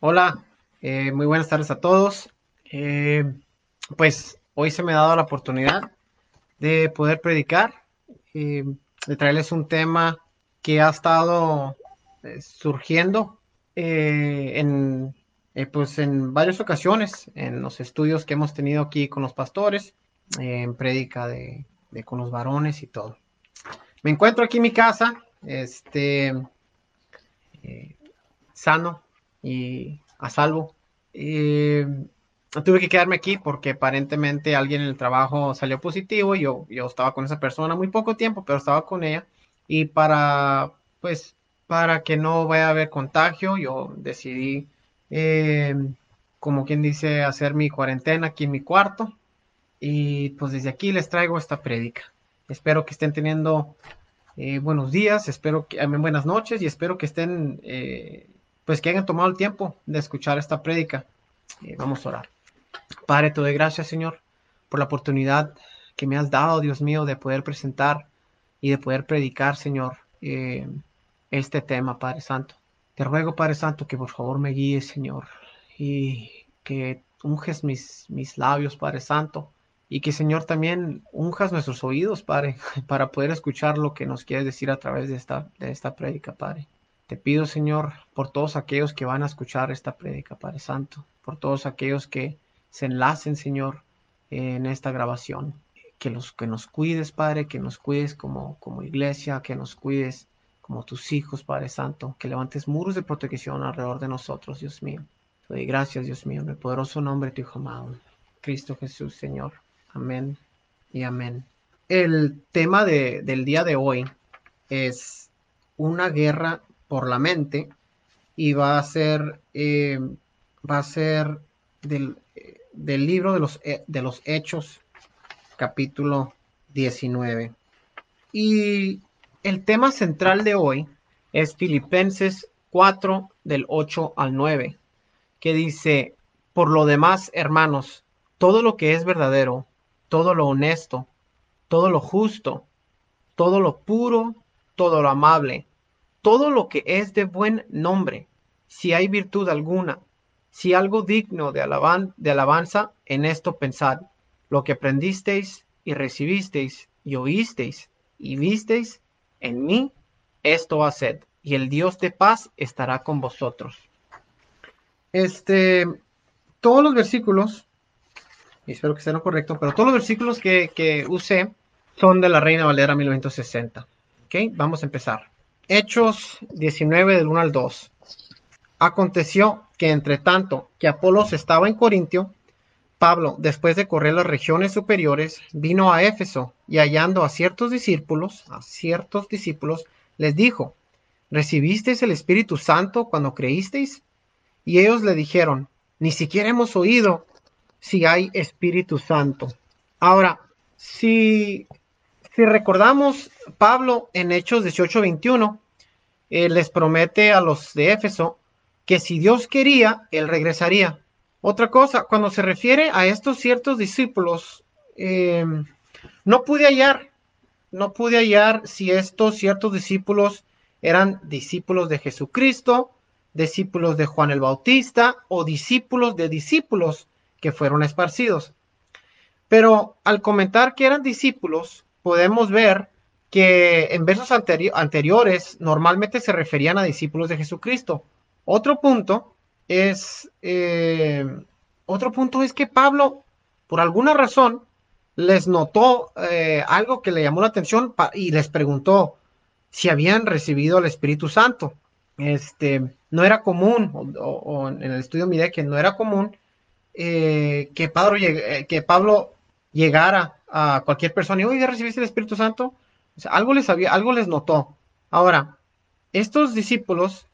Hola, eh, muy buenas tardes a todos. Eh, pues hoy se me ha dado la oportunidad de poder predicar, eh, de traerles un tema que ha estado surgiendo en, pues en varias ocasiones, en los estudios que hemos tenido aquí con los pastores, en prédica de, de, con los varones y todo. Me encuentro aquí en mi casa, este, sano, y a salvo. tuve que quedarme aquí porque aparentemente alguien en el trabajo salió positivo y yo, yo estaba con esa persona muy poco tiempo, pero estaba con ella. Y para, pues, para que no vaya a haber contagio, yo decidí, em, como quien dice, hacer mi cuarentena aquí en mi cuarto. Y pues desde aquí les traigo esta prédica. Espero que estén teniendo eh, buenos días, espero que, buenas noches y espero que estén eh, pues que hayan tomado el tiempo de escuchar esta prédica. Eh, vamos a orar. Padre, te doy gracias, Señor, por la oportunidad que me has dado, Dios mío, de poder presentar y de poder predicar, Señor, eh, este tema, Padre Santo. Te ruego, Padre Santo, que por favor me guíes, Señor, y que unges mis, mis labios, Padre Santo, y que, Señor, también unjas nuestros oídos, Padre, para poder escuchar lo que nos quieres decir a través de esta, de esta prédica, Padre. Te pido, Señor, por todos aquellos que van a escuchar esta prédica, Padre Santo, por todos aquellos que se enlacen, Señor, en esta grabación. Que, los, que nos cuides, Padre, que nos cuides como, como iglesia, que nos cuides como tus hijos, Padre Santo, que levantes muros de protección alrededor de nosotros, Dios mío. Te doy gracias, Dios mío, en el poderoso nombre de tu Hijo amado, Cristo Jesús, Señor. Amén y amén. El tema de, del día de hoy es una guerra por la mente y va a ser, eh, va a ser del, del libro de los, eh, de los Hechos, capítulo 19. Y el tema central de hoy es Filipenses 4 del 8 al 9, que dice, por lo demás, hermanos, todo lo que es verdadero, todo lo honesto, todo lo justo, todo lo puro, todo lo amable, todo lo que es de buen nombre, si hay virtud alguna, si algo digno de, alabanza, en esto pensad, lo que aprendisteis y recibisteis y oísteis y visteis en mí, esto haced, y el Dios de paz estará con vosotros. Este, todos los versículos, y espero que estén correcto, pero todos los versículos que, que usé son de la Reina Valera 1960. Ok, vamos a empezar. Hechos 19 del 1 al 2. Aconteció que entre tanto que Apolos estaba en Corintio, Pablo, después de correr las regiones superiores, vino a Éfeso y hallando a ciertos discípulos, a ciertos discípulos, les dijo, ¿recibisteis el Espíritu Santo cuando creísteis? Y ellos le dijeron, ni siquiera hemos oído si hay Espíritu Santo. Ahora, si si recordamos, Pablo en Hechos 18:21 eh, les promete a los de Éfeso que si Dios quería, él regresaría. Otra cosa, cuando se refiere a estos ciertos discípulos, em, no pude hallar, no pude hallar si estos ciertos discípulos eran discípulos de Jesucristo, discípulos de Juan el Bautista o discípulos de discípulos que fueron esparcidos. Pero al comentar que eran discípulos, podemos ver que en versos anteriores normalmente se referían a discípulos de Jesucristo. Otro punto es, eh, otro punto es que Pablo, por alguna razón, les notó eh, algo que le llamó la atención y les preguntó si habían recibido el Espíritu Santo. Este, no era común, o, en el estudio miré que no era común eh, que, Pablo, que Pablo llegara a cualquier persona y, oye, ¿recibiste el Espíritu Santo? algo les había, algo les notó. Ahora, estos discípulos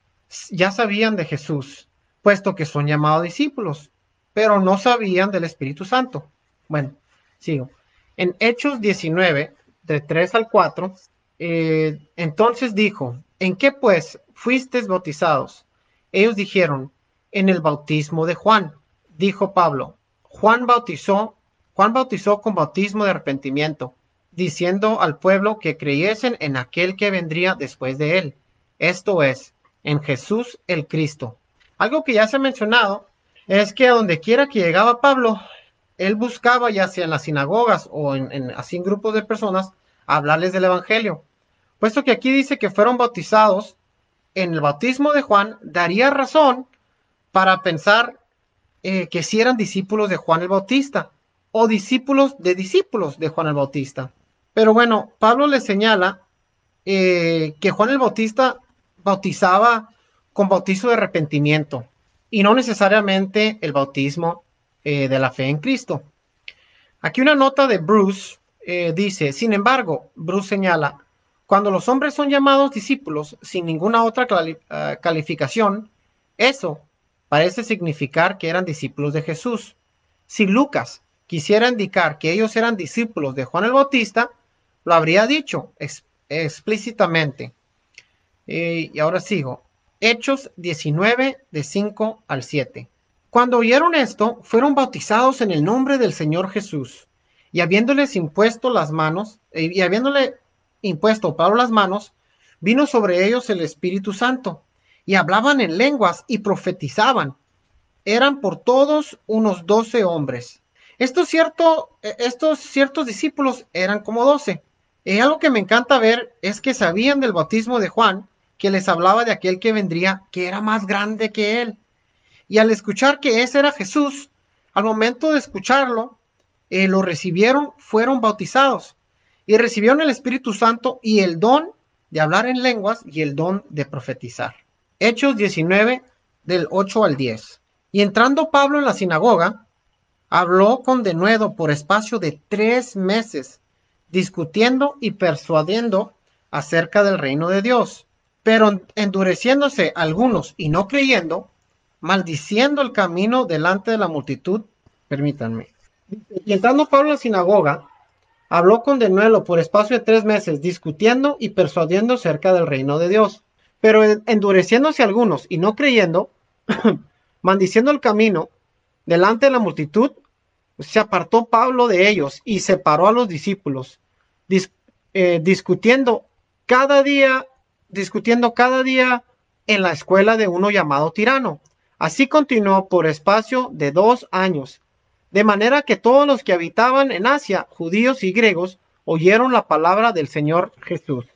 ya sabían de Jesús, puesto que son llamados discípulos, pero no sabían del Espíritu Santo. Bueno, sigo. En Hechos 19, de 3 al 4, eh, entonces dijo, ¿en qué pues fuisteis bautizados? Ellos dijeron, en el bautismo de Juan. Dijo Pablo, Juan bautizó Juan bautizó con bautismo de arrepentimiento, diciendo al pueblo que creyesen en aquel que vendría después de él, esto es, en Jesús el Cristo. Algo que ya se ha mencionado es que a donde quiera que llegaba Pablo, él buscaba, ya sea en las sinagogas o en, así en grupos de personas, hablarles del Evangelio. Puesto que aquí dice que fueron bautizados en el bautismo de Juan, daría razón para pensar eh, que si eran discípulos de Juan el Bautista o discípulos de discípulos de Juan el Bautista. Pero bueno, Pablo le señala eh, que Juan el Bautista bautizaba con bautizo de arrepentimiento y no necesariamente el bautismo eh, de la fe en Cristo. Aquí una nota de Bruce dice, sin embargo, Bruce señala, cuando los hombres son llamados discípulos sin ninguna otra calificación, eso parece significar que eran discípulos de Jesús. Si Lucas quisiera indicar que ellos eran discípulos de Juan el Bautista, lo habría dicho explícitamente. y ahora sigo. Hechos 19, de 5 al 7. Cuando oyeron esto, fueron bautizados en el nombre del Señor Jesús. Y habiéndoles impuesto las manos, eh, y habiéndole impuesto Pablo las manos, vino sobre ellos el Espíritu Santo y hablaban en lenguas y profetizaban. Eran por todos unos doce hombres. Estos, cierto, eh, estos ciertos discípulos eran como doce. Y algo que me encanta ver es que sabían del bautismo de Juan, que les hablaba de aquel que vendría, que era más grande que él. Y al escuchar que ese era Jesús, al momento de escucharlo, eh, lo recibieron, fueron bautizados y recibieron el Espíritu Santo y el don de hablar en lenguas y el don de profetizar. Hechos 19 del 8 al 10. Y entrando Pablo en la sinagoga, habló con denuedo por espacio de tres meses, discutiendo y persuadiendo acerca del reino de Dios. Pero endureciéndose algunos y no creyendo, maldiciendo el camino delante de la multitud, permítanme. Y entrando Pablo en la sinagoga, habló con denuedo por espacio de tres meses, discutiendo y persuadiendo acerca del reino de Dios. Pero endureciéndose algunos y no creyendo, maldiciendo el camino delante de la multitud, se apartó Pablo de ellos y separó a los discípulos, eh, discutiendo cada día, discutiendo cada día en la escuela de uno llamado tirano. Así continuó por espacio de dos años, de manera que todos los que habitaban en Asia, judíos y griegos, oyeron la palabra del Señor Jesús.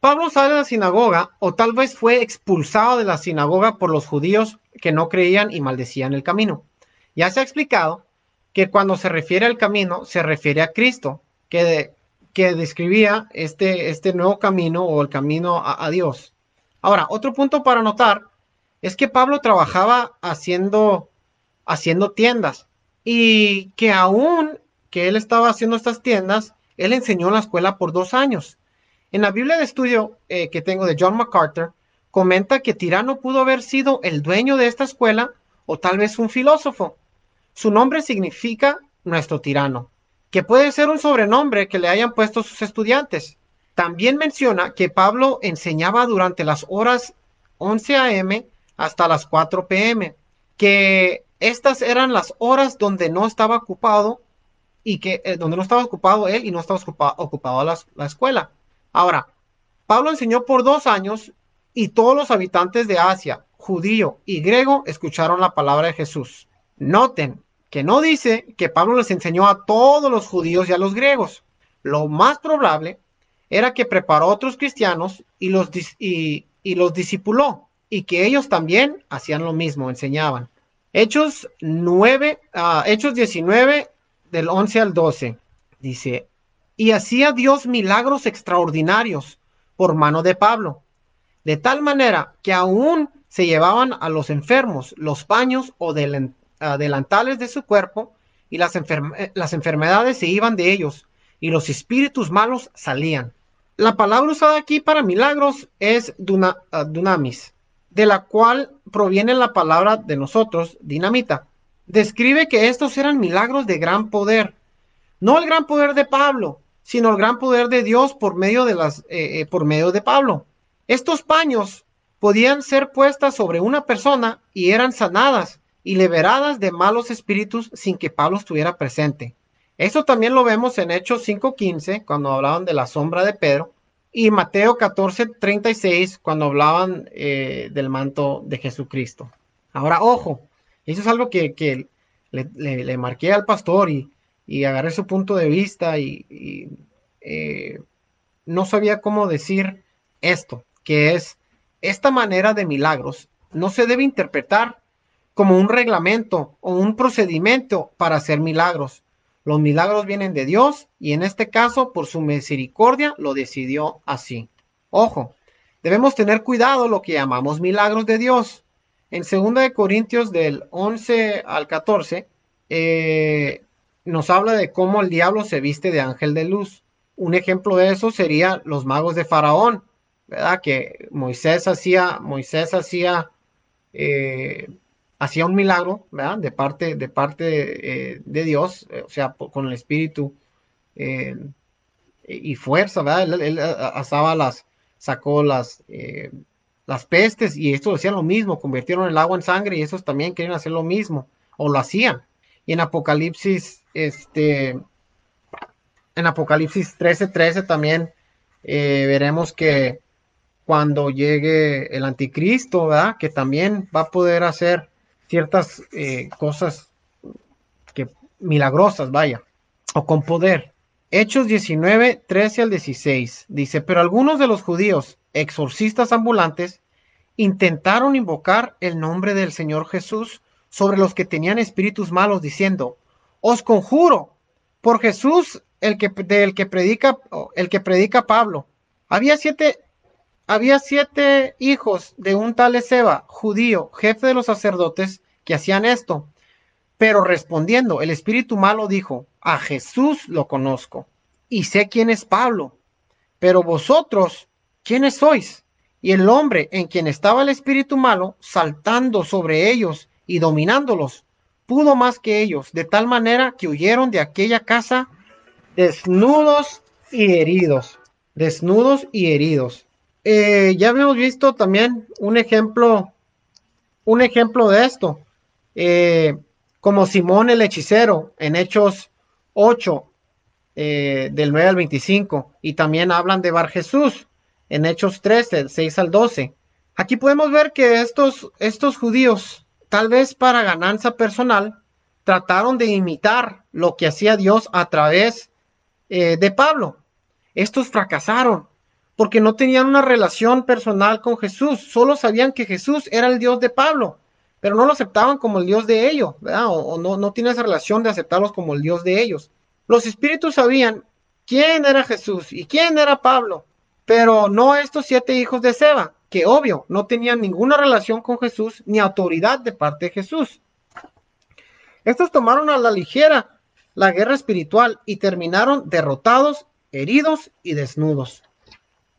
Pablo sale de la sinagoga o tal vez fue expulsado de la sinagoga por los judíos que no creían y maldecían el camino. Ya se ha explicado que cuando se refiere al camino se refiere a Cristo, que, que describía este, este nuevo camino o el camino a, Dios. Ahora, otro punto para notar es que Pablo trabajaba haciendo, haciendo tiendas y que aún que él estaba haciendo estas tiendas, él enseñó en la escuela por dos años. En la Biblia de estudio eh, que tengo de John MacArthur, comenta que Tirano pudo haber sido el dueño de esta escuela o tal vez un filósofo. Su nombre significa nuestro tirano, que puede ser un sobrenombre que le hayan puesto sus estudiantes. También menciona que Pablo enseñaba durante las horas 11 a.m. hasta las 4 p.m., que estas eran las horas donde no estaba ocupado y que eh, donde no estaba ocupado él y no estaba ocupado, la escuela. Ahora, Pablo enseñó por dos años y todos los habitantes de Asia, judío y griego, escucharon la palabra de Jesús. Noten que no dice que Pablo les enseñó a todos los judíos y a los griegos. Lo más probable era que preparó a otros cristianos y los, y, los discipuló y que ellos también hacían lo mismo, enseñaban. Hechos 9, ah, Hechos 19 del 11 al 12 dice, y hacía Dios milagros extraordinarios por mano de Pablo, de tal manera que aún se llevaban a los enfermos los paños o delantales de su cuerpo y las, las enfermedades se iban de ellos y los espíritus malos salían. La palabra usada aquí para milagros es ah, dunamis, de la cual proviene la palabra de nosotros, dinamita. Describe que estos eran milagros de gran poder, no el gran poder de Pablo, sino el gran poder de Dios por medio de las, eh, eh, por medio de Pablo. Estos paños podían ser puestas sobre una persona y eran sanadas y liberadas de malos espíritus sin que Pablo estuviera presente. Eso también lo vemos en Hechos 5.15, cuando hablaban de la sombra de Pedro, y Mateo 14, 36, cuando hablaban eh, del manto de Jesucristo. Ahora, ojo, eso es algo que, le, marqué al pastor y, y, agarré su punto de vista y, eh, no sabía cómo decir esto, que es esta manera de milagros no se debe interpretar como un reglamento o un procedimiento para hacer milagros. Los milagros vienen de Dios y en este caso, por su misericordia, lo decidió así. Ojo, debemos tener cuidado lo que llamamos milagros de Dios. En 2 de Corintios del 11 al 14 eh, nos habla de cómo el diablo se viste de ángel de luz. Un ejemplo de eso sería los magos de Faraón, ¿verdad? Que Moisés hacía, Moisés hacía, eh, hacía un milagro, ¿verdad? De parte, de parte eh, de Dios, eh, o sea, con el espíritu y fuerza, ¿verdad? Él, asaba las, sacó las, las pestes y estos hacían lo mismo, convirtieron el agua en sangre y esos también querían hacer lo mismo, o lo hacían. Y en Apocalipsis, este, en Apocalipsis 13:13 13 también veremos que cuando llegue el anticristo, ¿verdad? Que también va a poder hacer ciertas eh, cosas milagrosas, vaya, o con poder. Hechos 19, 13 al 16 dice, pero algunos de los judíos, exorcistas ambulantes, intentaron invocar el nombre del Señor Jesús sobre los que tenían espíritus malos, diciendo, os conjuro por Jesús el que, del que predica, el que predica Pablo. Había siete, había siete hijos de un tal Ezeba, judío, jefe de los sacerdotes, que hacían esto. Pero respondiendo, el espíritu malo dijo, a Jesús lo conozco y sé quién es Pablo. Pero vosotros, ¿quiénes sois? Y el hombre en quien estaba el espíritu malo, saltando sobre ellos y dominándolos, pudo más que ellos, de tal manera que huyeron de aquella casa desnudos y heridos. Desnudos y heridos. Eh, ya habíamos visto también un ejemplo, un ejemplo de esto, eh, como Simón el hechicero en Hechos 8, eh, del 9 al 25, y también hablan de Bar Jesús en Hechos 13, 6 al 12. Aquí podemos ver que estos, estos judíos, tal vez para ganancia personal, trataron de imitar lo que hacía Dios a través de Pablo. Estos fracasaron porque no tenían una relación personal con Jesús, solo sabían que Jesús era el Dios de Pablo, pero no lo aceptaban como el Dios de ellos, o, no, no tiene esa relación de aceptarlos como el Dios de ellos. Los espíritus sabían quién era Jesús y quién era Pablo, pero no estos siete hijos de Seba, que obvio no tenían ninguna relación con Jesús ni autoridad de parte de Jesús. Estos tomaron a la ligera la guerra espiritual y terminaron derrotados, heridos y desnudos.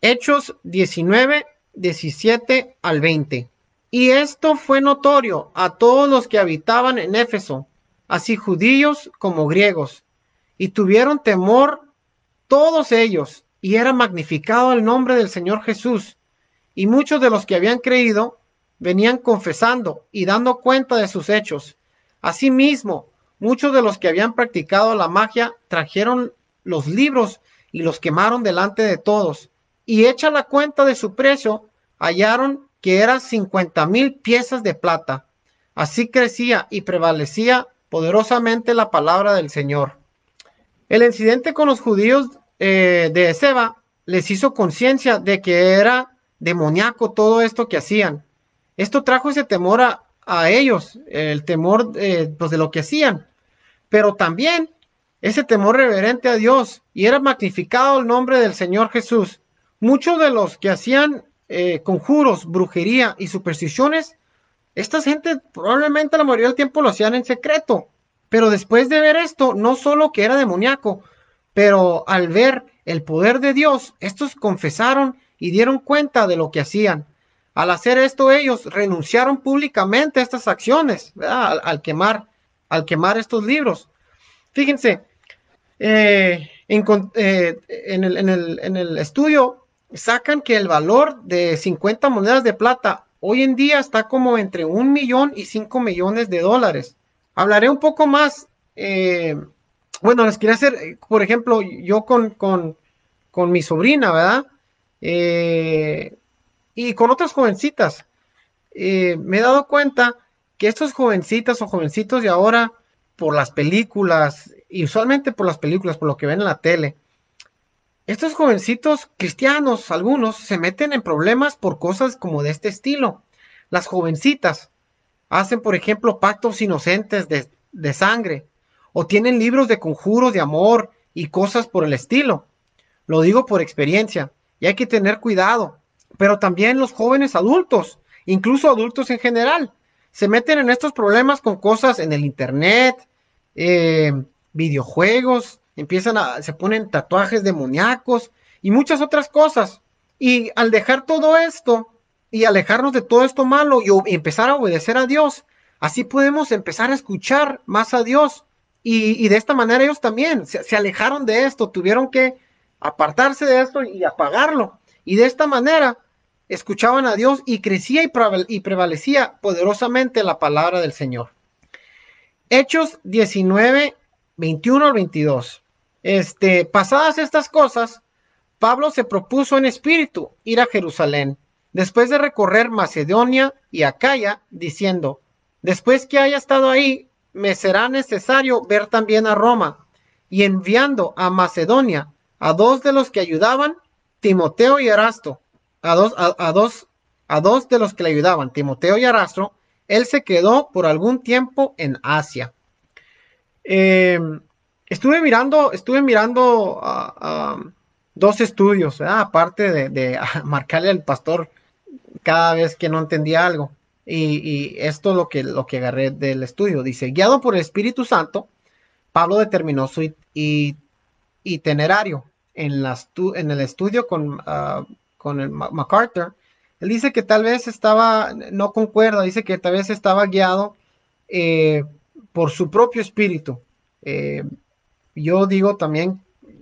Hechos 19, 17 al 20. Y esto fue notorio a todos los que habitaban en Éfeso, así judíos como griegos, y tuvieron temor todos ellos, y era magnificado el nombre del Señor Jesús. Y muchos de los que habían creído venían confesando y dando cuenta de sus hechos. Asimismo, Muchos de los que habían practicado la magia trajeron los libros y los quemaron delante de todos. Y hecha la cuenta de su precio, hallaron que eran cincuenta mil piezas de plata. Así crecía y prevalecía poderosamente la palabra del Señor. El incidente con los judíos eh, de Seba les hizo conciencia de que era demoníaco todo esto que hacían. Esto trajo ese temor a, ellos, el temor eh, pues, de lo que hacían pero también ese temor reverente a Dios y era magnificado el nombre del Señor Jesús. Muchos de los que hacían eh, conjuros, brujería y supersticiones, esta gente probablemente la mayoría del tiempo lo hacían en secreto. Pero después de ver esto, no solo que era demoníaco, pero al ver el poder de Dios, estos confesaron y dieron cuenta de lo que hacían. Al hacer esto, ellos renunciaron públicamente a estas acciones, al, quemar al quemar estos libros. Fíjense, eh, eh, en, el, estudio sacan que el valor de 50 monedas de plata hoy en día está como entre un millón y cinco millones de dólares. Hablaré un poco más. Eh, bueno, les quería hacer, por ejemplo, yo con, con, con mi sobrina, ¿verdad? eh, y con otras jovencitas. Eh, me he dado cuenta que estos jovencitas o jovencitos de ahora, por las películas, y usualmente por las películas, por lo que ven en la tele, estos jovencitos cristianos, algunos, se meten en problemas por cosas como de este estilo. Las jovencitas hacen, por ejemplo, pactos inocentes de, de sangre, o tienen libros de conjuros de amor y cosas por el estilo. Lo digo por experiencia, y hay que tener cuidado. Pero también los jóvenes adultos, incluso adultos en general, se meten en estos problemas con cosas en el internet, eh, videojuegos, empiezan a, se ponen tatuajes demoníacos y muchas otras cosas. Y al dejar todo esto y alejarnos de todo esto malo y, empezar a obedecer a Dios, así podemos empezar a escuchar más a Dios. Y, de esta manera ellos también se, se, alejaron de esto, tuvieron que apartarse de esto y apagarlo. Y de esta manera escuchaban a Dios y crecía y prevalecía poderosamente la palabra del Señor. Hechos 19, 21 al 22. Este, pasadas estas cosas, Pablo se propuso en espíritu ir a Jerusalén, después de recorrer Macedonia y Acaya, diciendo, después que haya estado ahí, me será necesario ver también a Roma, y enviando a Macedonia a dos de los que ayudaban, Timoteo y Erasto, a dos, a, dos, a dos de los que le ayudaban, Timoteo y Erasto, él se quedó por algún tiempo en Asia. Eh, estuve mirando, estuve mirando dos estudios, aparte de, marcarle al pastor cada vez que no entendía algo. Y, esto es lo que, lo que agarré del estudio. Dice, guiado por el Espíritu Santo, Pablo determinó su itinerario en, el estudio con, ah, con el MacArthur. Él dice que tal vez estaba, no concuerda, dice que tal vez estaba guiado eh, por su propio espíritu. Eh, yo digo también,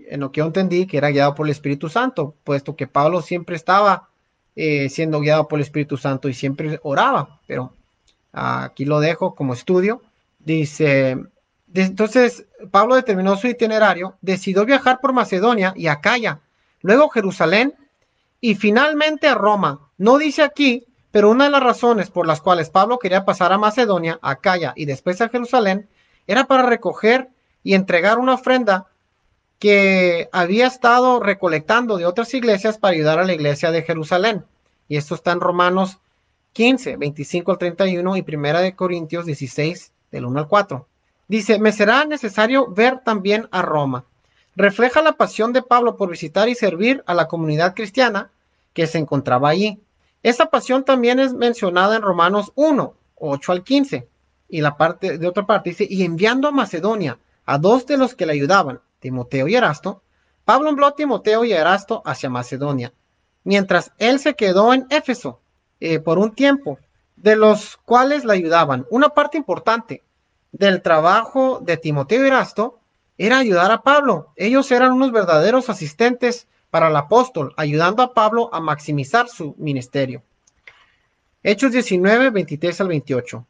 en lo que yo entendí, que era guiado por el Espíritu Santo, puesto que Pablo siempre estaba eh, siendo guiado por el Espíritu Santo y siempre oraba, pero aquí lo dejo como estudio. Dice, entonces Pablo determinó su itinerario, decidió viajar por Macedonia y Acaya, luego Jerusalén y finalmente a Roma. No dice aquí, pero una de las razones por las cuales Pablo quería pasar a Macedonia, Acaya y después a Jerusalén era para recoger y entregar una ofrenda que había estado recolectando de otras iglesias para ayudar a la iglesia de Jerusalén. Y esto está en Romanos 15, 25 al 31 y Primera de Corintios 16, del 1 al 4. Dice, me será necesario ver también a Roma. Refleja la pasión de Pablo por visitar y servir a la comunidad cristiana que se encontraba allí. Esa pasión también es mencionada en Romanos 1, 8 al 15 y la parte de otra parte dice, y enviando a Macedonia a dos de los que le ayudaban, Timoteo y Erasto, Pablo envió a Timoteo y Erasto hacia Macedonia, mientras él se quedó en Éfeso eh, por un tiempo, de los cuales le ayudaban. Una parte importante del trabajo de Timoteo y Erasto era ayudar a Pablo. Ellos eran unos verdaderos asistentes para el apóstol, ayudando a Pablo a maximizar su ministerio. Hechos 19, 23 al 28.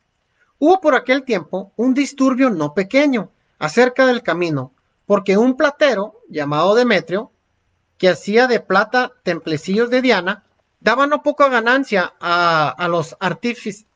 Hubo por aquel tiempo un disturbio no pequeño acerca del camino, porque un platero llamado Demetrio, que hacía de plata templecillos de Diana, daba no poca ganancia a, los artífices,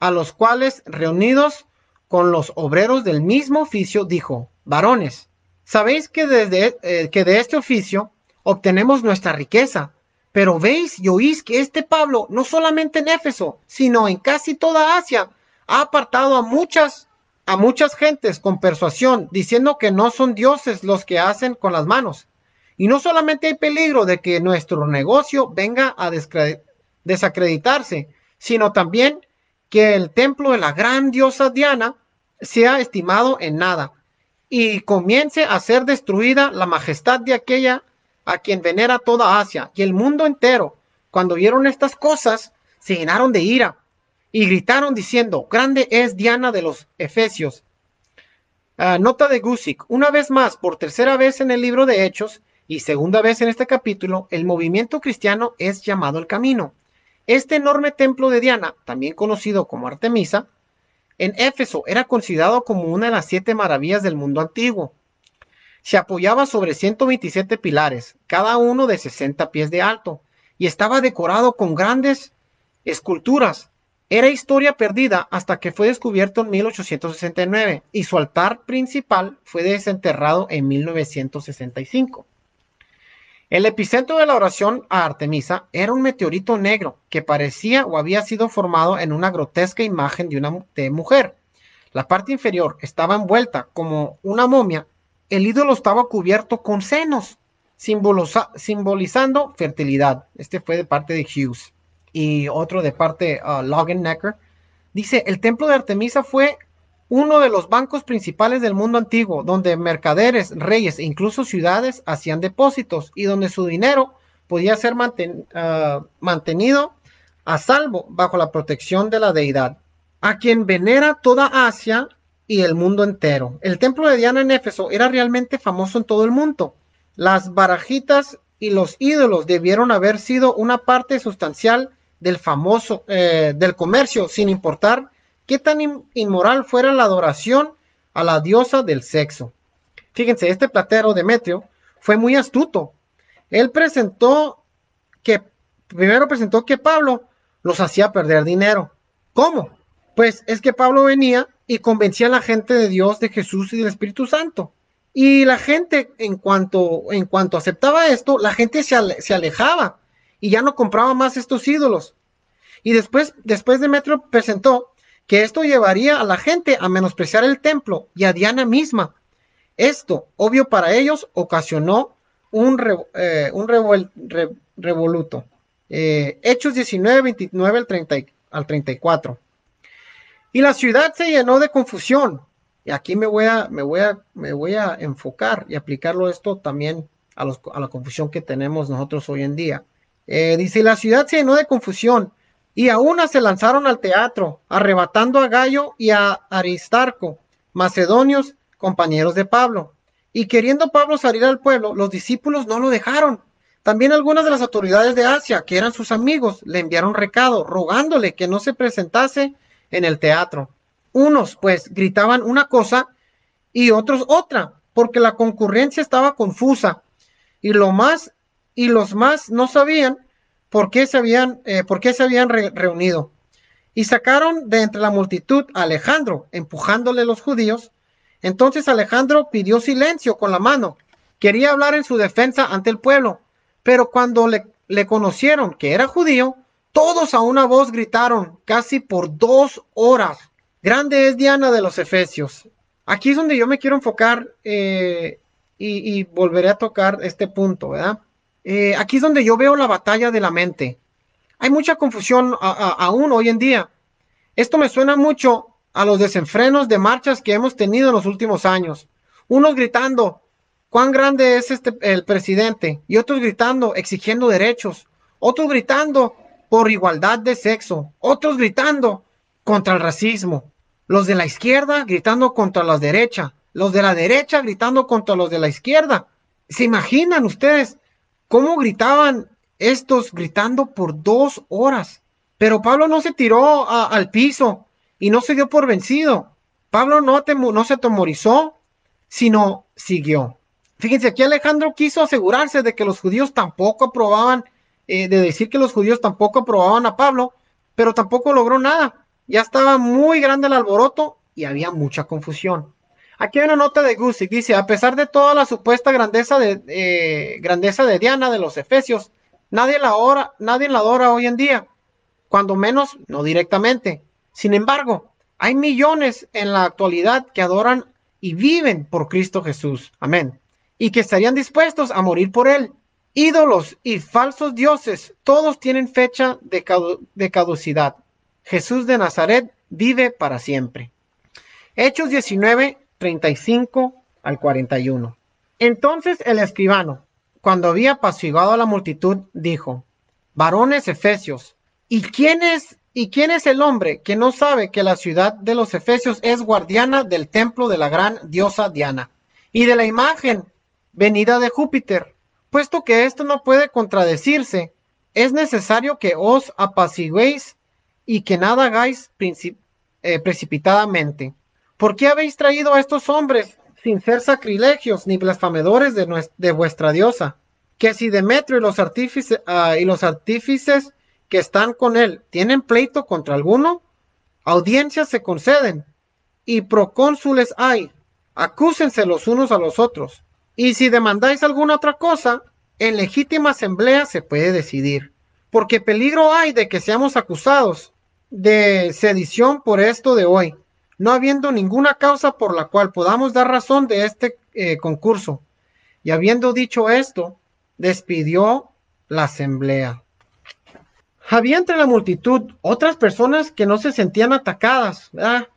a los cuales reunidos con los obreros del mismo oficio, dijo, varones, sabéis que, desde, eh, que de este oficio obtenemos nuestra riqueza, pero veis y oís que este Pablo, no solamente en Éfeso, sino en casi toda Asia, ha apartado a muchas, a muchas gentes con persuasión, diciendo que no son dioses los que hacen con las manos. Y no solamente hay peligro de que nuestro negocio venga a desacreditarse, sino también que el templo de la gran diosa Diana sea estimado en nada y comience a ser destruida la majestad de aquella a quien venera toda Asia y el mundo entero, cuando vieron estas cosas, se llenaron de ira y gritaron diciendo, grande es Diana de los Efesios. Ah, nota de Gusick, una vez más, por tercera vez en el libro de Hechos y segunda vez en este capítulo, el movimiento cristiano es llamado el camino. Este enorme templo de Diana, también conocido como Artemisa, en Éfeso era considerado como una de las siete maravillas del mundo antiguo. Se apoyaba sobre 127 pilares, cada uno de 60 pies de alto, y estaba decorado con grandes esculturas. Era historia perdida hasta que fue descubierto en 1869 y su altar principal fue desenterrado en 1965. El epicentro de la oración a Artemisa era un meteorito negro que parecía o había sido formado en una grotesca imagen de una mujer. La parte inferior estaba envuelta como una momia. El ídolo estaba cubierto con senos, simbolizando fertilidad. Este fue de parte de Hughes. Y otro de parte uh, Necker. Dice, el templo de Artemisa fue uno de los bancos principales del mundo antiguo, donde mercaderes, reyes e incluso ciudades hacían depósitos y donde su dinero podía ser ah, mantenido a salvo bajo la protección de la deidad, a quien venera toda Asia y el mundo entero. El templo de Diana en Éfeso era realmente famoso en todo el mundo. Las barajitas y los ídolos debieron haber sido una parte sustancial del famoso eh, del comercio, sin importar qué tan inmoral fuera la adoración a la diosa del sexo. Fíjense, este platero Demetrio fue muy astuto. Él presentó que, primero presentó que Pablo los hacía perder dinero. ¿Cómo? Pues es que Pablo venía y convencía a la gente de Dios, de Jesús y del Espíritu Santo. Y la gente, en cuanto, en cuanto aceptaba esto, la gente se, se alejaba y ya no compraba más estos ídolos. Y después, después Demetrio presentó que esto llevaría a la gente a menospreciar el templo y a Diana misma. Esto, obvio para ellos, ocasionó un, eh, un revoluto. Eh, Hechos 19, 29 al, 30, al 34. Y la ciudad se llenó de confusión. Y aquí me voy a, me voy a, me voy a enfocar y aplicarlo esto también a, los, a la confusión que tenemos nosotros hoy en día. Eh, dice, la ciudad se llenó de confusión y a una se lanzaron al teatro, arrebatando a Gallo y a Aristarco, macedonios, compañeros de Pablo. Y queriendo Pablo salir al pueblo, los discípulos no lo dejaron. También algunas de las autoridades de Asia, que eran sus amigos, le enviaron recado, rogándole que no se presentase en el teatro. Unos, pues, gritaban una cosa y otros otra, porque la concurrencia estaba confusa. Y lo más, y los más no sabían por qué se habían, eh, por qué se habían reunido. Y sacaron de entre la multitud a Alejandro, empujándole los judíos. Entonces Alejandro pidió silencio con la mano. Quería hablar en su defensa ante el pueblo. Pero cuando le, le conocieron que era judío, todos a una voz gritaron, casi por dos horas. Grande es Diana de los Efesios. Aquí es donde yo me quiero enfocar eh, y, y volveré a tocar este punto, ¿verdad? Eh, aquí es donde yo veo la batalla de la mente. Hay mucha confusión aún hoy en día. Esto me suena mucho a los desenfrenos de marchas que hemos tenido en los últimos años. Unos gritando, cuán grande es este el presidente, y otros gritando, exigiendo derechos, otros gritando por igualdad de sexo, otros gritando contra el racismo, los de la izquierda gritando contra la derecha, los de la derecha gritando contra los de la izquierda. ¿Se imaginan ustedes cómo gritaban estos gritando por dos horas. Pero Pablo no se tiró al piso y no se dio por vencido. Pablo no, se temorizó, sino siguió. Fíjense, aquí Alejandro quiso asegurarse de que los judíos tampoco aprobaban, eh, de decir que los judíos tampoco aprobaban a Pablo, pero tampoco logró nada. Ya estaba muy grande el alboroto y había mucha confusión. Aquí hay una nota de Gusick, dice, a pesar de toda la supuesta grandeza de, eh, grandeza de Diana de los Efesios, nadie la, adora, nadie la adora hoy en día, cuando menos no directamente. Sin embargo, hay millones en la actualidad que adoran y viven por Cristo Jesús. Amén. Y que estarían dispuestos a morir por Él. Ídolos y falsos dioses, todos tienen fecha de, de caducidad. Jesús de Nazaret vive para siempre. Hechos 19, 35 al 41. Entonces el escribano, cuando había apaciguado a la multitud, dijo, varones efesios, ¿y quién es ¿Y quién es el hombre que no sabe que la ciudad de los Efesios es guardiana del templo de la gran diosa Diana y de la imagen venida de Júpiter? Puesto que esto no puede contradecirse, es necesario que os apaciguéis y que nada hagáis eh, precipitadamente. ¿Por qué habéis traído a estos hombres sin ser sacrilegios ni blasfemedores de, vuestra diosa, que si Demetrio y los artífices ah, y los artífices que están con él tienen pleito contra alguno, audiencias se conceden y procónsules hay, acúsense los unos a los otros. Y si demandáis alguna otra cosa, en legítima asamblea se puede decidir, porque peligro hay de que seamos acusados de sedición por esto de hoy, no habiendo ninguna causa por la cual podamos dar razón de este eh, concurso. Y habiendo dicho esto, despidió la asamblea. Había entre la multitud otras personas que no se sentían atacadas,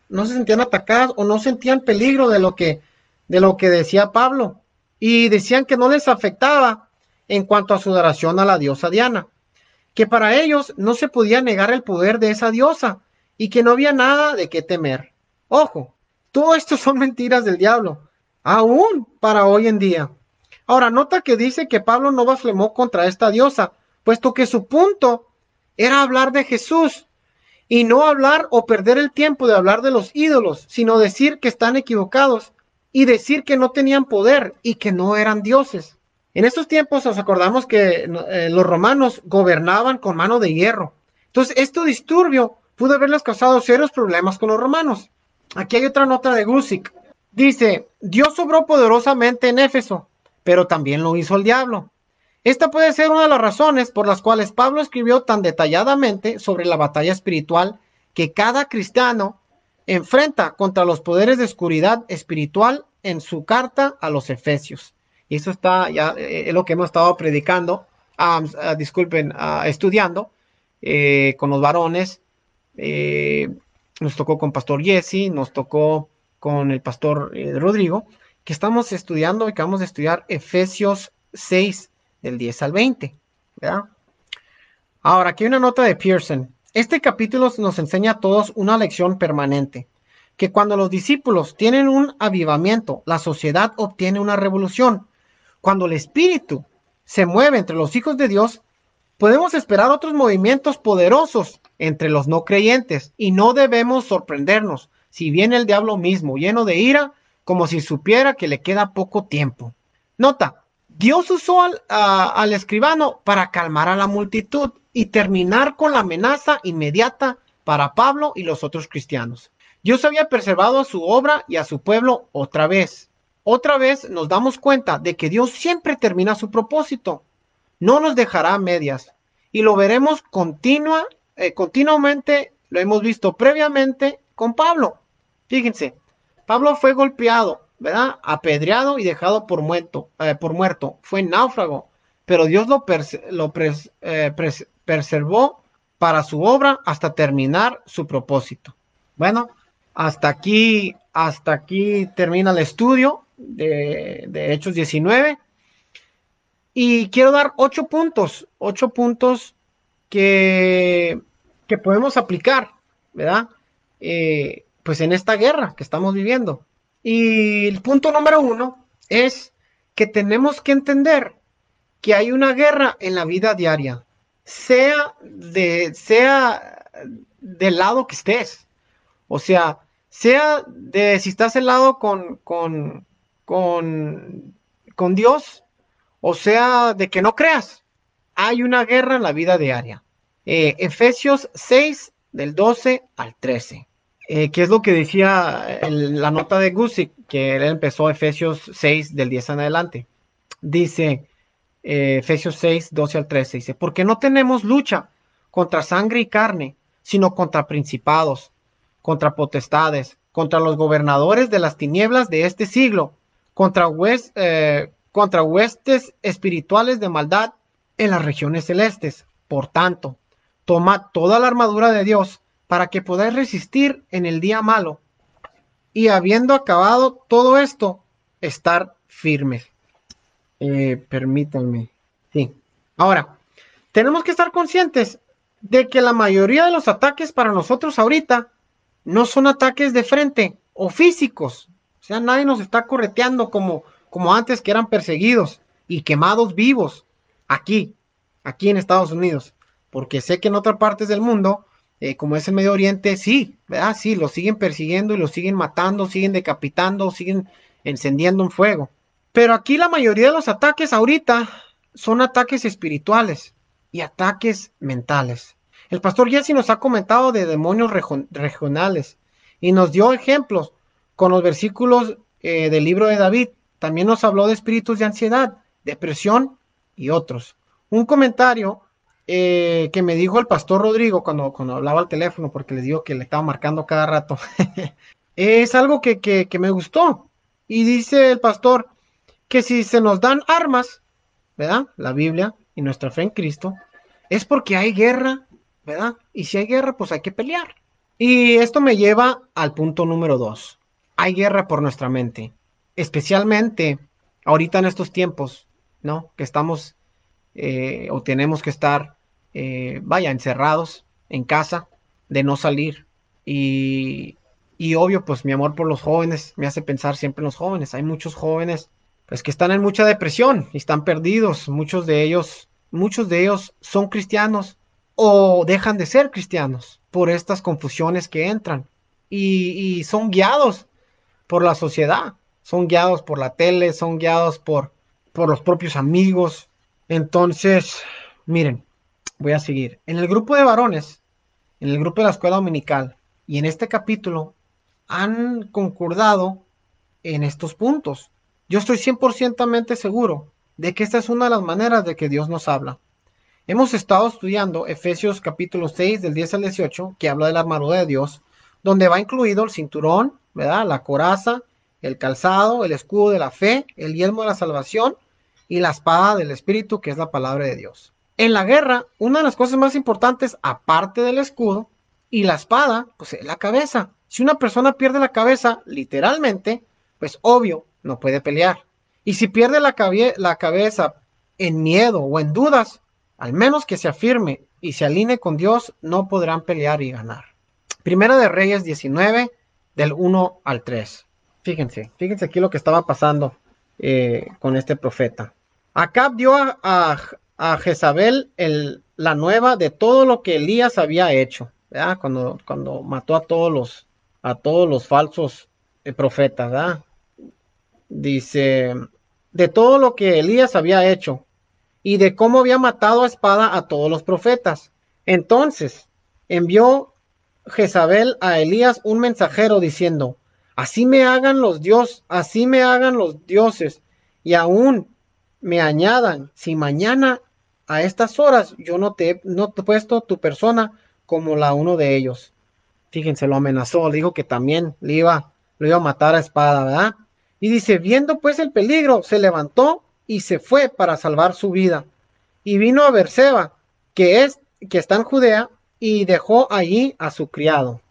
no se sentían atacadas o no sentían peligro de lo que de lo que decía Pablo y decían que no les afectaba en cuanto a su adoración a la diosa Diana, que para ellos no se podía negar el poder de esa diosa y que no había nada de qué temer. Ojo, todo esto son mentiras del diablo, aún para hoy en día. Ahora, nota que dice que Pablo no blasfemó contra esta diosa, puesto que su punto era hablar de Jesús y no hablar o perder el tiempo de hablar de los ídolos, sino decir que están equivocados y decir que no tenían poder y que no eran dioses. En estos tiempos nos acordamos que eh, los romanos gobernaban con mano de hierro. Entonces, este disturbio pudo haberles causado serios problemas con los romanos. Aquí hay otra nota de Gusick. Dice, Dios sobró poderosamente en Éfeso, pero también lo hizo el diablo. Esta puede ser una de las razones por las cuales Pablo escribió tan detalladamente sobre la batalla espiritual que cada cristiano enfrenta contra los poderes de oscuridad espiritual en su carta a los Efesios. Y eso está ya eh, es lo que hemos estado predicando, ah, disculpen, ah, estudiando eh, con los varones. Eh, nos tocó con Pastor Jesse, nos tocó con el Pastor Rodrigo, que estamos estudiando y que vamos a estudiar Efesios 6 del 10 al 20. Ahora, aquí hay una nota de Pearson. Este capítulo nos enseña a todos una lección permanente, que cuando los discípulos tienen un avivamiento, la sociedad obtiene una revolución. Cuando el espíritu se mueve entre los hijos de Dios, podemos esperar otros movimientos poderosos entre los no creyentes y no debemos sorprendernos si viene el diablo mismo lleno de ira como si supiera que le queda poco tiempo. Nota, Dios usó al, escribano para calmar a la multitud y terminar con la amenaza inmediata para Pablo y los otros cristianos. Dios había preservado a su obra y a su pueblo otra vez. Otra vez nos damos cuenta de que Dios siempre termina su propósito. No nos dejará a medias. Y lo veremos continua, eh, continuamente, lo hemos visto previamente con Pablo. Fíjense, Pablo fue golpeado, ¿verdad? Apedreado y dejado por muerto, eh, por muerto. Fue náufrago, pero Dios lo, lo eh, preservó para su obra hasta terminar su propósito. Bueno, hasta aquí, hasta aquí termina el estudio de, de Hechos 19. Y quiero dar ocho puntos, ocho puntos que, podemos aplicar, ¿verdad? Eh, pues en esta guerra que estamos viviendo. Y el punto número uno es que tenemos que entender que hay una guerra en la vida diaria, sea de, sea del lado que estés. O sea, sea de si estás al lado con, con, con, con Dios, o sea de que no creas. Hay una guerra en la vida diaria. Eh, Efesios 6, del 12 al 13. Eh, ¿Qué es lo que decía la nota de Gusick? Que él empezó Efesios 6 del 10 en adelante. Dice, eh, Efesios 6, 12 al 13, dice, porque no tenemos lucha contra sangre y carne, sino contra principados, contra potestades, contra los gobernadores de las tinieblas de este siglo, contra, eh, contra huestes espirituales de maldad en las regiones celestes. Por tanto, toma toda la armadura de Dios para que podáis resistir en el día malo y habiendo acabado todo esto, estar firmes. Eh, permítanme. Sí. Ahora, tenemos que estar conscientes de que la mayoría de los ataques para nosotros ahorita no son ataques de frente o físicos. O sea, nadie nos está correteando como, como antes que eran perseguidos y quemados vivos aquí, aquí en Estados Unidos. Porque sé que en otras partes del mundo eh, como es el Medio Oriente, sí, ¿verdad? Sí, lo siguen persiguiendo y lo siguen matando, siguen decapitando, siguen encendiendo un fuego. Pero aquí la mayoría de los ataques ahorita son ataques espirituales y ataques mentales. El pastor Jesse nos ha comentado de demonios regionales y nos dio ejemplos con los versículos eh, del libro de David. También nos habló de espíritus de ansiedad, depresión y otros. Un comentario eh, que me dijo el pastor Rodrigo cuando, cuando hablaba al teléfono, porque le digo que le estaba marcando cada rato, es algo que, que me gustó. Y dice el pastor que si se nos dan armas, ¿verdad? La Biblia y nuestra fe en Cristo, es porque hay guerra, ¿verdad? Y si hay guerra, pues hay que pelear. Y esto me lleva al punto número dos. Hay guerra por nuestra mente, especialmente ahorita en estos tiempos, ¿no? Que estamos eh, o tenemos que estar, eh, vaya, encerrados en casa, de no salir. Y, y obvio, pues mi amor por los jóvenes me hace pensar siempre en los jóvenes. Hay muchos jóvenes pues que están en mucha depresión y están perdidos. Muchos de ellos, muchos de ellos son cristianos o dejan de ser cristianos por estas confusiones que entran y, son guiados por la sociedad, son guiados por la tele, son guiados por, por los propios amigos. Entonces, miren, voy a seguir. En el grupo de varones, en el grupo de la escuela dominical y en este capítulo han concordado en estos puntos. Yo estoy 100% seguro de que esta es una de las maneras de que Dios nos habla. Hemos estado estudiando Efesios capítulo 6 del 10 al 18, que habla de la armadura de Dios, donde va incluido el cinturón, ¿verdad? La coraza, el calzado, el escudo de la fe, el yelmo de la salvación y la espada del Espíritu, que es la palabra de Dios. En la guerra, una de las cosas más importantes, aparte del escudo y la espada, pues es la cabeza. Si una persona pierde la cabeza, literalmente, pues obvio, no puede pelear. Y si pierde la, la cabeza en miedo o en dudas, al menos que se afirme y se alinee con Dios, no podrán pelear y ganar. Primera de Reyes 19, del 1 al 3. Fíjense, fíjense aquí lo que estaba pasando eh, con este profeta. Acab dio a, a, Jezabel el, la nueva de todo lo que Elías había hecho, Cuando, mató a todos los, a falsos eh, profetas, dice, de todo lo que Elías había hecho y de cómo había matado a espada a todos los profetas. Entonces envió Jezabel a Elías un mensajero diciendo, así me hagan los dioses, así me hagan los dioses, y aún me añadan, si mañana a estas horas yo no te, no he puesto tu persona como la uno de ellos. Fíjense, lo amenazó, dijo que también le iba, lo iba a matar a espada, ¿verdad? Y dice, viendo pues el peligro, se levantó y se fue para salvar su vida. Y vino a Berseba, que es que está en Judea, y dejó allí a su criado.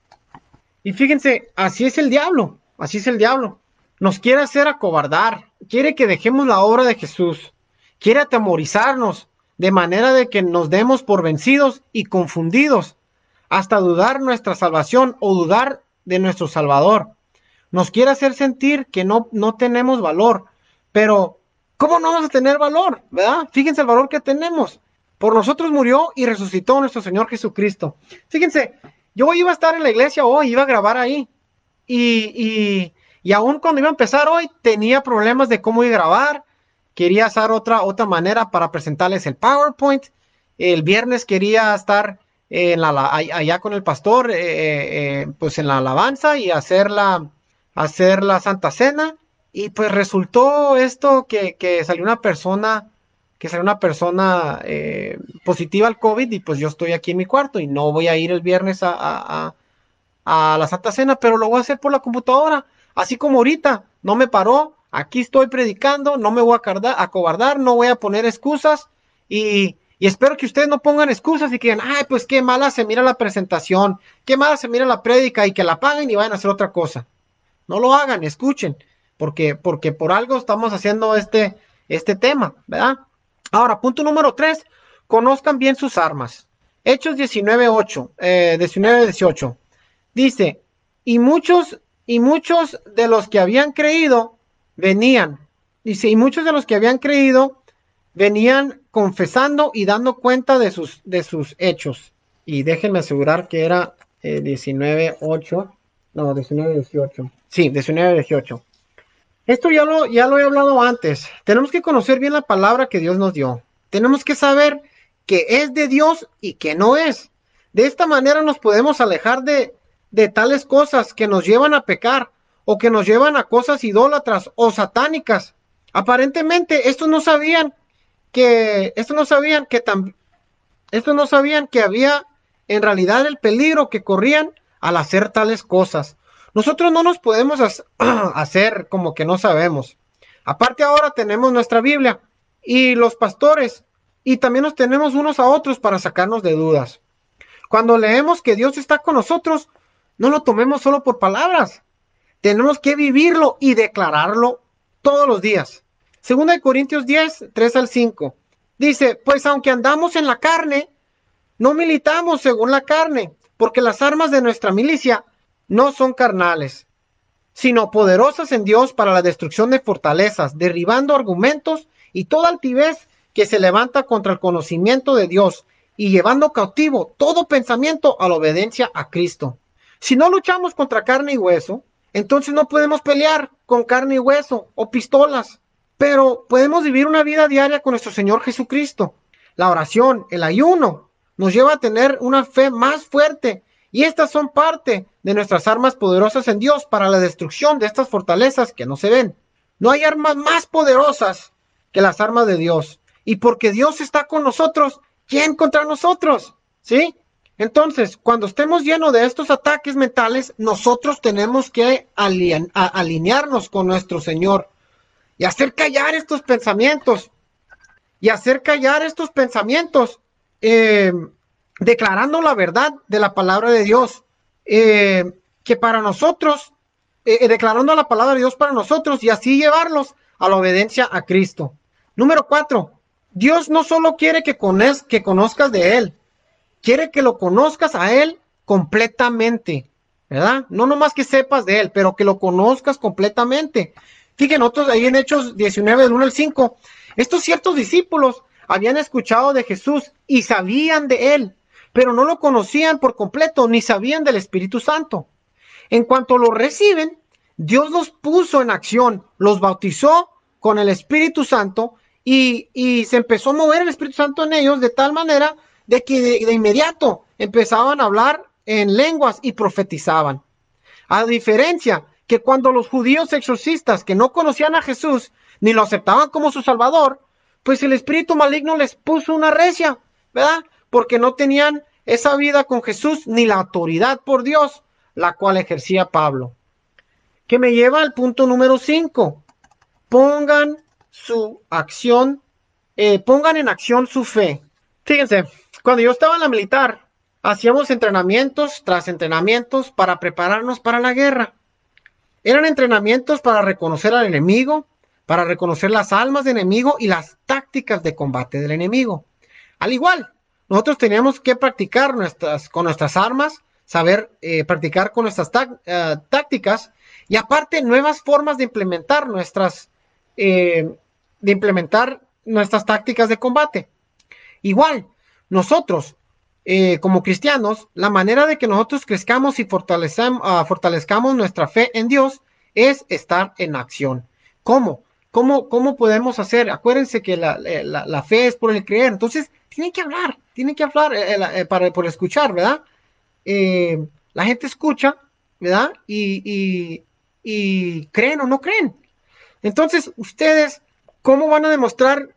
Y fíjense, así es el diablo, así es el diablo. Nos quiere hacer acobardar, quiere que dejemos la obra de Jesús, quiere atemorizarnos, de manera de que nos demos por vencidos y confundidos, hasta dudar nuestra salvación o dudar de nuestro Salvador nos quiere hacer sentir que no, no tenemos valor. Pero, ¿cómo no vamos a tener valor? ¿Verdad? Fíjense el valor que tenemos. Por nosotros murió y resucitó nuestro Señor Jesucristo. Fíjense, yo iba a estar en la iglesia hoy, iba a grabar ahí. Y, y, y aún cuando iba a empezar hoy, tenía problemas de cómo ir a grabar. Quería hacer otra, otra manera para presentarles el PowerPoint. El viernes quería estar en la, allá con el pastor, eh, eh, eh, pues en la alabanza y hacer la, hacer la Santa Cena y pues resultó esto que, salió una persona que salió una persona positiva al COVID y pues yo estoy aquí en mi cuarto y no voy a ir el viernes a, la Santa Cena, pero lo voy a hacer por la computadora, así como ahorita, no me paró, aquí estoy predicando, no me voy a acobardar, no voy a poner excusas y, y espero que ustedes no pongan excusas y que digan, ay, pues qué mala se mira la presentación, qué mala se mira la prédica y que la paguen y vayan a hacer otra cosa. No lo hagan, escuchen, porque, porque por algo estamos haciendo este, este tema, ¿verdad? Ahora, punto número tres, conozcan bien sus armas. Hechos 19.8, eh, 19.18. Dice, y muchos, y muchos de los que habían creído venían. Dice, y muchos de los que habían creído venían confesando y dando cuenta de sus, de sus hechos. Y déjenme asegurar que era eh, 19.8. No, 19, 18. Sí, 19, 18. Esto ya lo, ya lo he hablado antes. Tenemos que conocer bien la palabra que Dios nos dio. Tenemos que saber que es de Dios y que no es. De esta manera nos podemos alejar de, de tales cosas que nos llevan a pecar o que nos llevan a cosas idólatras o satánicas. Aparentemente, estos no sabían que, estos no sabían que estos no sabían que había en realidad el peligro que corrían al hacer tales cosas. Nosotros no nos podemos hacer como que no sabemos. Aparte ahora tenemos nuestra Biblia y los pastores y también nos tenemos unos a otros para sacarnos de dudas. Cuando leemos que Dios está con nosotros, no lo tomemos solo por palabras. Tenemos que vivirlo y declararlo todos los días. Segunda de Corintios 10, 3 al 5. Dice, pues aunque andamos en la carne, no militamos según la carne, porque las armas de nuestra milicia no son carnales, sino poderosas en Dios para la destrucción de fortalezas, derribando argumentos y toda altivez que se levanta contra el conocimiento de Dios y llevando cautivo todo pensamiento a la obediencia a Cristo. Si no luchamos contra carne y hueso, entonces no podemos pelear con carne y hueso o pistolas, pero podemos vivir una vida diaria con nuestro Señor Jesucristo. La oración, el ayuno, nos lleva a tener una fe más fuerte y estas son parte de nuestras armas poderosas en Dios para la destrucción de estas fortalezas que no se ven. No hay armas más poderosas que las armas de Dios. Y porque Dios está con nosotros, ¿quién contra nosotros? ¿Sí? Entonces, cuando estemos llenos de estos ataques mentales, nosotros tenemos que alinearnos con nuestro Señor y hacer callar estos pensamientos. Y hacer callar estos pensamientos, eh, declarando la verdad de la palabra de Dios. Eh, que para nosotros, eh, declarando la palabra de Dios para nosotros y así llevarlos a la obediencia a Cristo. Número cuatro, Dios no solo quiere que, que conozcas de Él, quiere que lo conozcas a Él completamente, ¿verdad? No nomás que sepas de Él, pero que lo conozcas completamente. Fíjense, nosotros ahí en Hechos 19, del 1 al 5, estos ciertos discípulos habían escuchado de Jesús y sabían de Él, pero no lo conocían por completo ni sabían del Espíritu Santo. En cuanto lo reciben, Dios los puso en acción, los bautizó con el Espíritu Santo y, y se empezó a mover el Espíritu Santo en ellos de tal manera de que de, inmediato empezaban a hablar en lenguas y profetizaban. A diferencia que cuando los judíos exorcistas que no conocían a Jesús ni lo aceptaban como su Salvador, pues el espíritu maligno les puso una recia, ¿verdad? Porque no tenían esa vida con Jesús ni la autoridad por Dios, la cual ejercía Pablo. Que me lleva al punto número 5. Pongan su acción, eh, pongan en acción su fe. Fíjense, cuando yo estaba en la militar, hacíamos entrenamientos tras entrenamientos para prepararnos para la guerra. Eran entrenamientos para reconocer al enemigo, para reconocer las almas del enemigo y las tácticas de combate del enemigo. Al igual, nosotros teníamos que practicar nuestras, con nuestras armas, saber eh, practicar con nuestras eh, tácticas y aparte nuevas formas de implementar nuestras, eh, de implementar nuestras tácticas de combate. Igual, nosotros, eh, como cristianos, la manera de que nosotros crezcamos y uh, fortalezcamos nuestra fe en Dios es estar en acción. ¿Cómo? ¿Cómo, cómo podemos hacer? Acuérdense que la, la, fe es por el creer. Entonces, tienen que hablar, tienen que hablar eh, eh, para, por escuchar, ¿verdad? la gente escucha, ¿verdad? Y, y creen o no creen. Entonces, ustedes, ¿cómo van a demostrar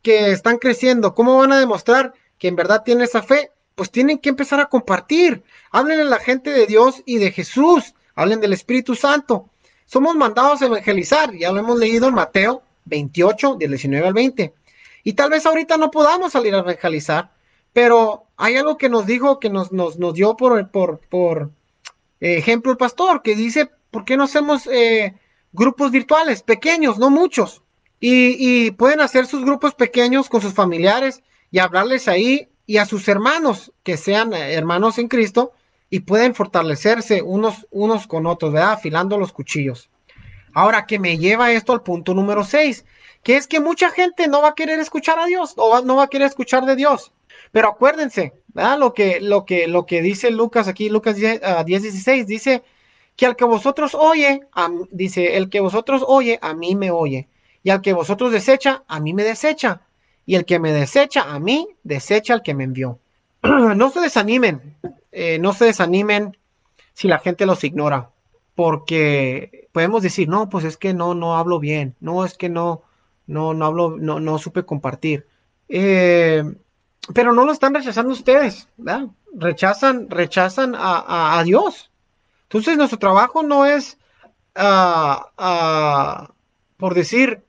que están creciendo? ¿Cómo van a demostrar que en verdad tienen esa fe, pues tienen que empezar a compartir. Hablen a la gente de Dios y de Jesús. Hablen del Espíritu Santo. Somos mandados a evangelizar. Ya lo hemos leído en Mateo 28, del 19 al 20. Y tal vez ahorita no podamos salir a evangelizar, pero hay algo que nos dijo, que nos, nos, nos dio por, por, por ejemplo el pastor, que dice, ¿por qué no hacemos eh, grupos virtuales, pequeños, no muchos? Y, y pueden hacer sus grupos pequeños con sus familiares y hablarles ahí y a sus hermanos que sean hermanos en Cristo y pueden fortalecerse unos, unos con otros, ¿verdad? Afilando los cuchillos. Ahora que me lleva esto al punto número 6, que es que mucha gente no va a querer escuchar a Dios o no va a querer escuchar de Dios. Pero acuérdense, ¿verdad? Lo que, lo que, lo que dice Lucas aquí, Lucas 10, 16, dice que al que vosotros oye, dice, el que vosotros oye, a mí me oye, y al que vosotros desecha, a mí me desecha, y el que me desecha, a mí desecha al que me envió. no se desanimen, eh, no se desanimen si la gente los ignora, porque podemos decir, no, pues es que no, no hablo bien, no, es que no, no, no hablo, no, no supe compartir. Eh, pero no lo están rechazando ustedes, ¿verdad? Rechazan, rechazan a, Dios. Entonces nuestro trabajo no es, ah, ah, por decir,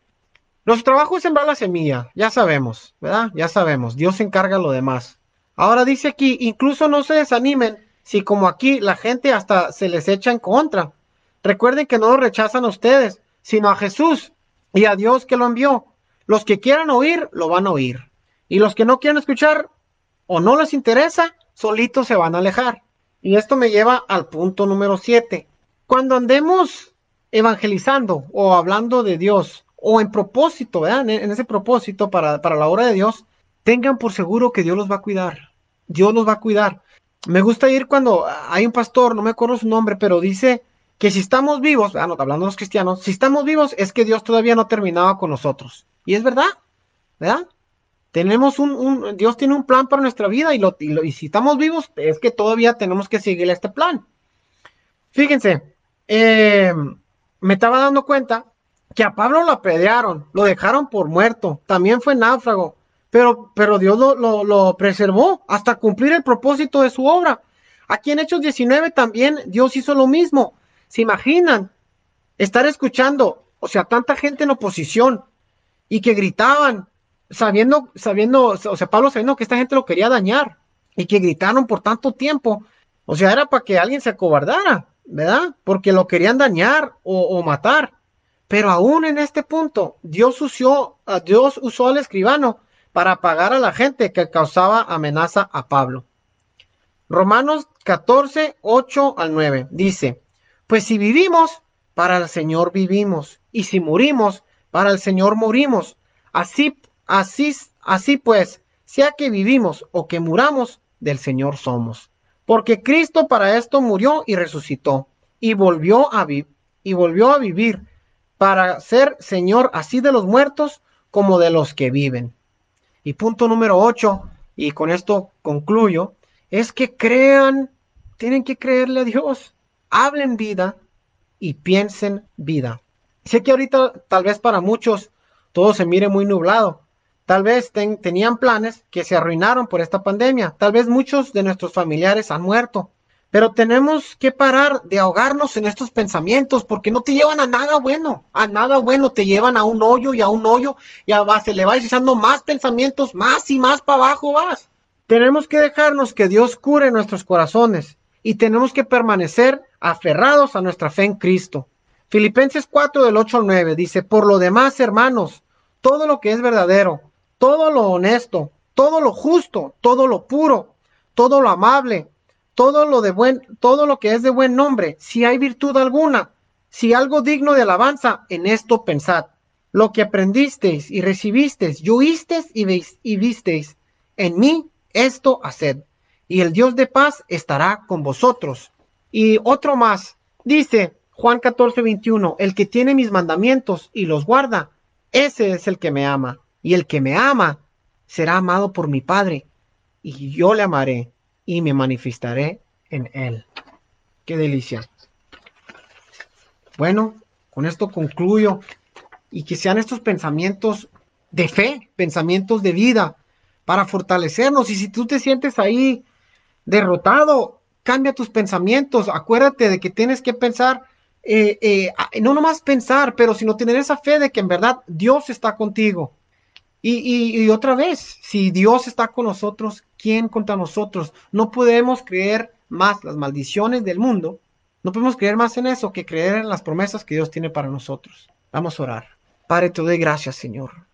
nuestro trabajo es sembrar la semilla, ya sabemos, ¿verdad? Ya sabemos, Dios se encarga lo demás. Ahora dice aquí, incluso no se desanimen si como aquí la gente hasta se les echa en contra. Recuerden que no lo rechazan a ustedes, sino a Jesús y a Dios que lo envió. Los que quieran oír, lo van a oír. Y los que no quieren escuchar o no les interesa, solitos se van a alejar. Y esto me lleva al punto número 7. Cuando andemos evangelizando o hablando de Dios o en propósito, ¿verdad? En, ese propósito para, para la obra de Dios, tengan por seguro que Dios los va a cuidar. Dios los va a cuidar. Me gusta ir cuando hay un pastor, no me acuerdo su nombre, pero dice que si estamos vivos, hablando de los cristianos, si estamos vivos es que Dios todavía no terminaba con nosotros. Y es verdad, ¿verdad? Tenemos un, Dios tiene un plan para nuestra vida y, lo, y, si estamos vivos es que todavía tenemos que seguir este plan. Fíjense, eh, me estaba dando cuenta que a Pablo lo apedrearon, lo dejaron por muerto, también fue náufrago, pero, pero Dios lo, lo, lo, preservó hasta cumplir el propósito de su obra. Aquí en Hechos 19 también Dios hizo lo mismo. ¿Se imaginan estar escuchando, o sea, tanta gente en oposición y que gritaban, sabiendo, sabiendo, o sea, Pablo sabiendo que esta gente lo quería dañar y que gritaron por tanto tiempo, o sea, era para que alguien se acobardara, ¿verdad? Porque lo querían dañar o, matar. Pero aún en este punto, Dios usó, usó al escribano para apagar a la gente que causaba amenaza a Pablo. Romanos 14, 8 al 9 dice, pues si vivimos, para el Señor vivimos, y si morimos, para el Señor morimos. Así Así, pues, sea que vivimos o que muramos, del Señor somos. Porque Cristo para esto murió y resucitó y volvió a, y volvió a vivir para ser Señor así de los muertos como de los que viven. Y punto número 8, y con esto concluyo, es que crean, tienen que creerle a Dios, hablen vida y piensen vida. Sé que ahorita tal vez para muchos todo se mire muy nublado, Tal vez tenían planes que se arruinaron por esta pandemia. Tal vez muchos de nuestros familiares han muerto. Pero tenemos que parar de ahogarnos en estos pensamientos porque no te llevan a nada bueno. A nada bueno te llevan a un hoyo y a un hoyo y a base le vas echando más pensamientos, más y más para abajo vas. Tenemos que dejarnos que Dios cure nuestros corazones y tenemos que permanecer aferrados a nuestra fe en Cristo. Filipenses 4 del 8 al 9 dice, por lo demás, hermanos, todo lo que es verdadero, todo lo honesto, todo lo justo, todo lo puro, todo lo amable, todo lo de buen, todo lo que es de buen nombre, si hay virtud alguna, si algo digno de alabanza, en esto pensad. Lo que aprendisteis y recibisteis y oísteis y, veis, y visteis en mí, esto haced. Y el Dios de paz estará con vosotros. Y otro más, dice Juan 14, 21, el que tiene mis mandamientos y los guarda, ese es el que me ama y el que me ama será amado por mi Padre, y yo le amaré y me manifestaré en él. Qué delicia. Bueno, con esto concluyo y que sean estos pensamientos de fe, pensamientos de vida, para fortalecernos. Y si tú te sientes ahí derrotado, cambia tus pensamientos. Acuérdate de que tienes que pensar, eh, eh, no nomás pensar, pero sino tener esa fe de que en verdad Dios está contigo. Y, otra vez, si Dios está con nosotros, ¿quién contra nosotros? No podemos creer más las maldiciones del mundo, no podemos creer más en eso que creer en las promesas que Dios tiene para nosotros. Vamos a orar. Padre, te doy gracias, Señor,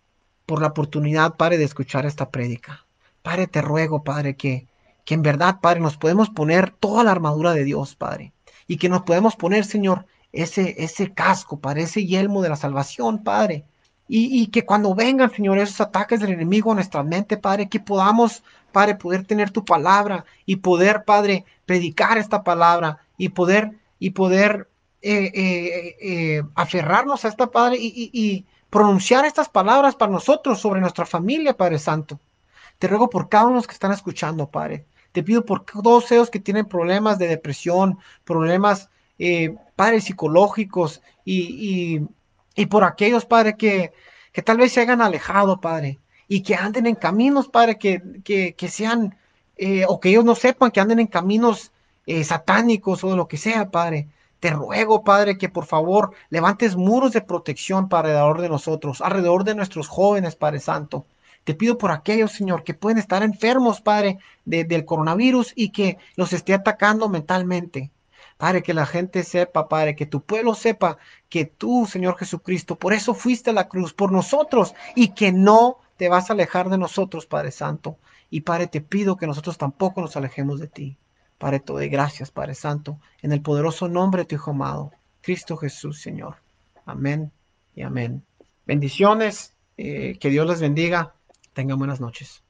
por la oportunidad, Padre, de escuchar esta prédica. Padre, te ruego, Padre, que, que en verdad, Padre, nos podemos poner toda la armadura de Dios, Padre, y que nos podemos poner, Señor, ese, ese casco, Padre, ese yelmo de la salvación, Padre, y, que cuando vengan, Señor, esos ataques del enemigo a nuestra mente, Padre, que podamos, Padre, poder tener tu palabra y poder, Padre, predicar esta palabra y poder y poder eh, eh, eh, aferrarnos a esta, Padre, y, pronunciar estas palabras para nosotros sobre nuestra familia, Padre Santo. Te ruego por cada uno de los que están escuchando, Padre. Te pido por todos ellos que tienen problemas de depresión, problemas, eh, Padre, psicológicos y, y, por aquellos, Padre, que, que tal vez se hayan alejado, Padre, y que anden en caminos, Padre, que, que, que sean, eh, o que ellos no sepan que anden en caminos eh, satánicos o lo que sea, Padre. Te ruego, Padre, que por favor levantes muros de protección para alrededor de nosotros, alrededor de nuestros jóvenes, Padre Santo. Te pido por aquellos, Señor, que pueden estar enfermos, Padre, del coronavirus y que los esté atacando mentalmente. Padre, que la gente sepa, Padre, que tu pueblo sepa que tú, Señor Jesucristo, por eso fuiste a la cruz, por nosotros, y que no te vas a alejar de nosotros, Padre Santo. Y Padre, te pido que nosotros tampoco nos alejemos de ti. Padre, te doy gracias, Padre Santo, en el poderoso nombre de tu Hijo amado, Cristo Jesús, Señor. Amén y amén. Bendiciones, eh, que Dios les bendiga. Tengan buenas noches.